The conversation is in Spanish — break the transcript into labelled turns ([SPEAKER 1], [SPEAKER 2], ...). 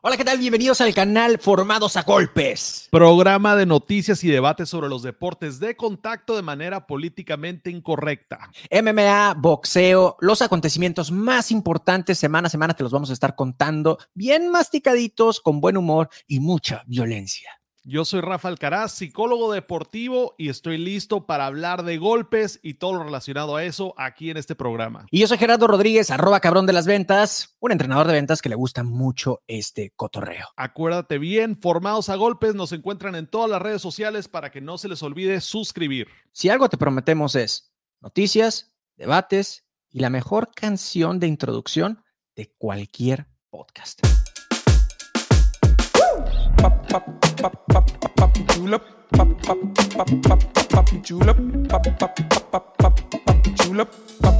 [SPEAKER 1] Hola, ¿qué tal? Bienvenidos al canal Formados a Golpes.
[SPEAKER 2] Programa de noticias y debates sobre los deportes de contacto de manera políticamente incorrecta.
[SPEAKER 1] MMA, boxeo, los acontecimientos más importantes semana a semana te los vamos a estar contando bien masticaditos, con buen humor y mucha violencia.
[SPEAKER 2] Yo soy Rafa Alcaraz, psicólogo deportivo y estoy listo para hablar de golpes y todo lo relacionado a eso aquí en este programa.
[SPEAKER 1] Y yo soy Gerardo Rodríguez, arroba cabrón de las ventas, un entrenador de ventas que le gusta mucho este cotorreo.
[SPEAKER 2] Acuérdate bien, formados a golpes nos encuentran en todas las redes sociales para que no se les olvide suscribir.
[SPEAKER 1] Si algo te prometemos es noticias, debates y la mejor canción de introducción de cualquier podcast. Julep pop pop pop pop pop pop pop pop pop pop pop julep pop